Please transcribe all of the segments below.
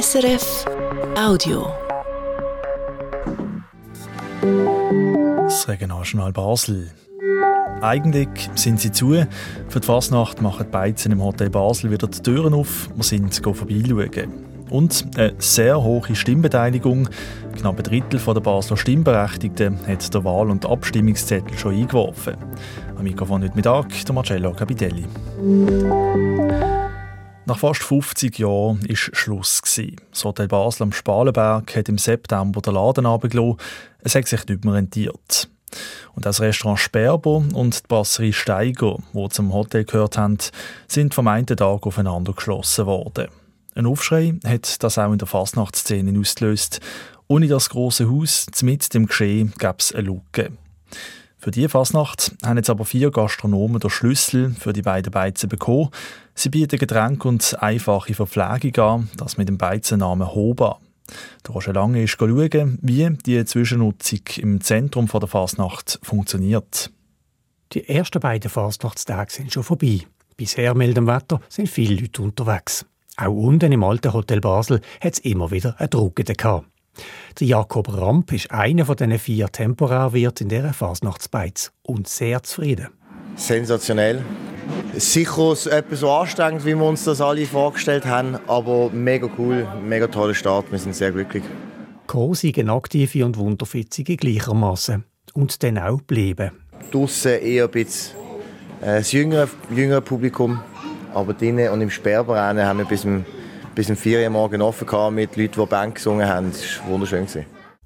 SRF Audio. Das Regionaljournal Basel. Eigentlich sind sie zu. Für die Fasnacht machen die Beizen im Hotel Basel wieder die Türen auf. Wir sind vorbeischauen. Und eine sehr hohe Stimmbeteiligung. Knapp ein Drittel der Basler Stimmberechtigten hat der Wahl- und Abstimmungszettel schon eingeworfen. Am Mikrofon heute Mittag der Marcello Capitelli. Nach fast 50 Jahren war Schluss. Das Hotel Basel am Spalenberg hat im September den Laden runtergelassen. Es hat sich nicht mehr rentiert. Und das Restaurant Sperber und die Brasserie Steiger, die zum Hotel gehört haben, sind vom einen Tag aufeinander geschlossen worden. Ein Aufschrei hat das auch in der Fasnachtsszene ausgelöst. Ohne das große Haus, mit dem Geschehen, gab es eine Lücke. Für diese Fasnacht haben jetzt aber vier Gastronomen den Schlüssel für die beiden Beizen bekommen. Sie bieten Getränke und einfache Verpflegung an, das mit dem Beizennamen Hoba. Der Roger Lange ist schauen, wie die Zwischennutzung im Zentrum der Fasnacht funktioniert. Die ersten beiden Fasnachtstage sind schon vorbei. Bisher mildem Wetter sind viele Leute unterwegs. Auch unten im alten Hotel Basel hat es immer wieder eine Drucke gehabt. Der Jakob Ramp ist einer von diesen vier Temporärwirten in dieser Fasnachtsbeiz und sehr zufrieden. Sensationell. Sicher etwas so anstrengend, wie wir uns das alle vorgestellt haben, aber mega cool, mega toller Start. Wir sind sehr glücklich. Kosigen, aktive und wunderfitzige gleichermaßen. Und dann auch bleiben. Draussen eher ein bisschen äh, das jüngere, jüngere Publikum, aber drinnen und im Sperrbereich haben wir bis zum bis um 4 Uhr morgen offen gehabt mit Leuten, die Band gesungen haben. Das war wunderschön.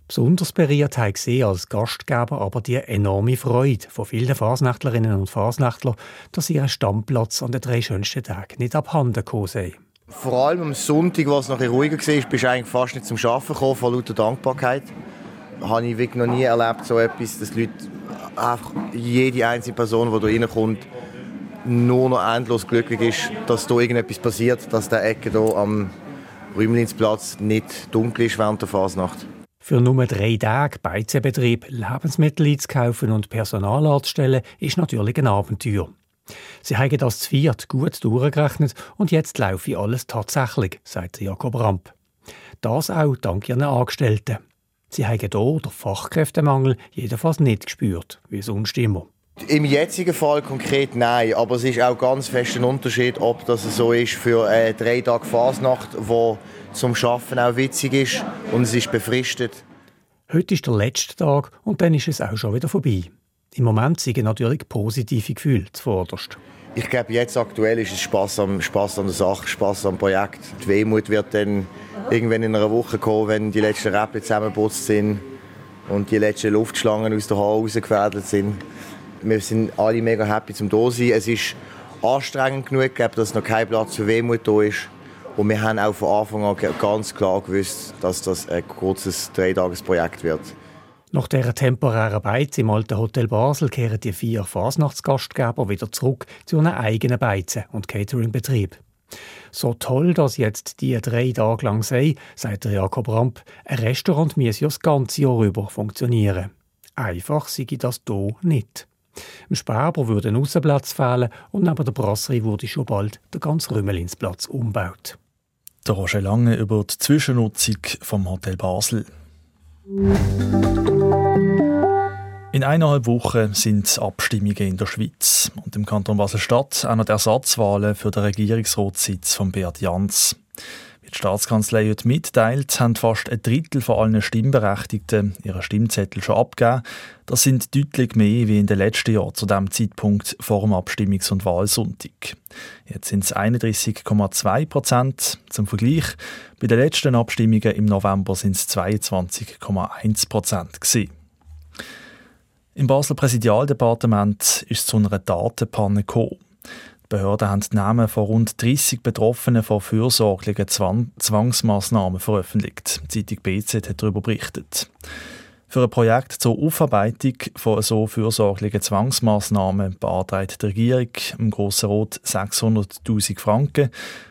Besonders berührt habe ich als Gastgeber aber die enorme Freude von vielen Fasnachtlerinnen und Fasnachtlern, dass ihr Stammplatz an den drei schönsten Tagen nicht abhanden gekommen sei. Vor allem am Sonntag, wo es noch ruhiger war, bist du eigentlich fast nicht zum Arbeiten gekommen, von lauter Dankbarkeit. Das habe ich wirklich noch nie erlebt, so etwas, dass Leute, einfach jede einzelne Person, die da reinkommt, nur noch endlos glücklich ist, dass da irgendetwas passiert, dass der Ecke hier am Rümlinsplatz nicht dunkel ist während der Fasnacht. Für nur drei Tage Beizenbetrieb, Lebensmittel einzukaufen und Personal anzustellen, ist natürlich ein Abenteuer. Sie haben das zu viert gut durchgerechnet und jetzt laufe alles tatsächlich, sagt Jakob Ramp. Das auch dank ihren Angestellten. Sie haben hier den Fachkräftemangel jedenfalls nicht gespürt, wie sonst immer. Im jetzigen Fall konkret nein, aber es ist auch ganz fest ein Unterschied, ob das so ist für eine drei Tage Fasnacht, wo zum Schaffen auch witzig ist und es ist befristet. Heute ist der letzte Tag und dann ist es auch schon wieder vorbei. Im Moment sind natürlich positive Gefühle zuvorderst. Ich glaube, jetzt aktuell ist es Spaß am, Spaß an der Sache, Spaß am Projekt. Die Wehmut wird dann irgendwann in einer Woche kommen, wenn die letzten Rappen zusammengeputzt sind und die letzten Luftschlangen aus der Haare rausgefädelt sind. Wir sind alle mega happy zum da sein. Es ist anstrengend genug, dass noch kein Platz für Wehmut da ist. Und wir haben auch von Anfang an ganz klar gewusst, dass das ein kurzes Dreitagesprojekt wird. Nach dieser temporären Beiz im alten Hotel Basel kehren die vier Fasnachtsgastgeber wieder zurück zu einem eigenen Beizen- und Cateringbetrieb. So toll, dass jetzt die drei Tage lang sei, sagt Jakob Ramp, ein Restaurant muss ja das ganze Jahr über funktionieren. Einfach sei das hier nicht. Im Sperber würde ein Aussenplatz fehlen und neben der Brasserie wurde schon bald der ganze Rümmelinsplatz umgebaut. Der Roger Lange über die Zwischennutzung vom Hotel Basel. In eineinhalb Wochen sind Abstimmungen in der Schweiz und im Kanton Basel-Stadt auch noch die Ersatzwahlen für den Regierungsratssitz von Beat Jans. Wie die Staatskanzlei heute mitteilt, haben fast ein Drittel von allen Stimmberechtigten ihre Stimmzettel schon abgegeben. Das sind deutlich mehr wie in den letzten Jahren zu dem Zeitpunkt vor dem Abstimmungs- und Wahlsonntag. Jetzt sind es 31,2 Prozent. Zum Vergleich, bei den letzten Abstimmungen im November sind es 22,1 Prozent. Im Basler Präsidialdepartement ist es zu einer Datenpanne gekommen. Die Behörden haben die Namen von rund 30 Betroffenen von fürsorglichen Zwang Zwangsmaßnahmen veröffentlicht. Die Zeitung BZ hat darüber berichtet. Für ein Projekt zur Aufarbeitung von so fürsorglichen Zwangsmaßnahmen beantragt die Regierung im Grossen Rot 600.000 Franken.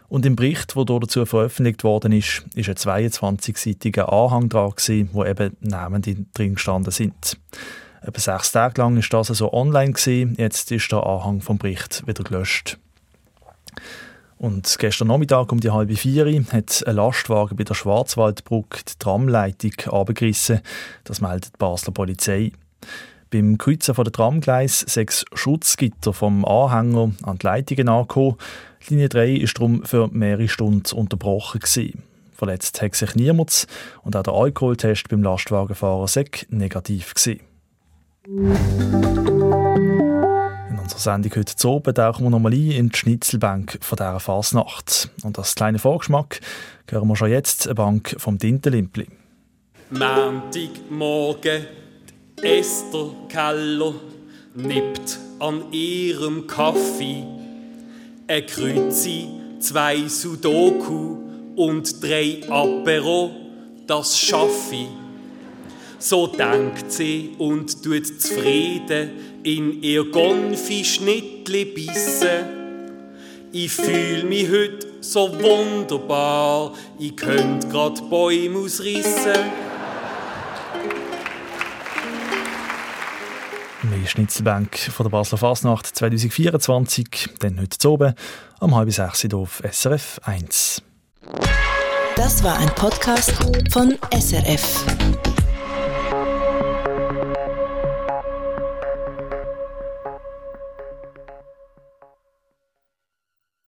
Und im Bericht, der dazu veröffentlicht worden ist, ist ein 22-seitiger Anhang dran, wo eben Namen drin gestanden sind. Etwa sechs Tage lang ist das also online gewesen. Jetzt ist der Anhang vom Bericht wieder gelöscht. Und gestern Nachmittag um die halbe vier hat ein Lastwagen bei der Schwarzwaldbrücke die Tramleitung abgerissen. Das meldet die Basler Polizei. Beim Kreuzen der Tramgleis sechs Schutzgitter vom Anhänger an die Leitungen angekommen. Die Linie 3 war darum für mehrere Stunden unterbrochen. Gewesen. Verletzt hat sich niemand und auch der Alkoholtest beim Lastwagenfahrer sei negativ. Gewesen. In unserer Sendung heute zu oben tauchen wir nochmal ein in die Schnitzelbank von dieser Fasnacht. Und als kleiner Vorgeschmack hören wir schon jetzt eine Bank vom Tintenlimpli. Montagmorgen, Esther Keller nippt an ihrem Kaffee ein Kreuzi, zwei Sudoku und drei Apero, das schaffe ich. So denkt sie und tut zufrieden in ihr Gonfi-Schnittli bissen. Ich fühl mich heute so wunderbar, ich könnt grad Bäume ausrissen. Mehr Schnitzelbank von der Basler Fasnacht 2024, dann heute zu oben, um halb sechs auf SRF 1. Das war ein Podcast von SRF.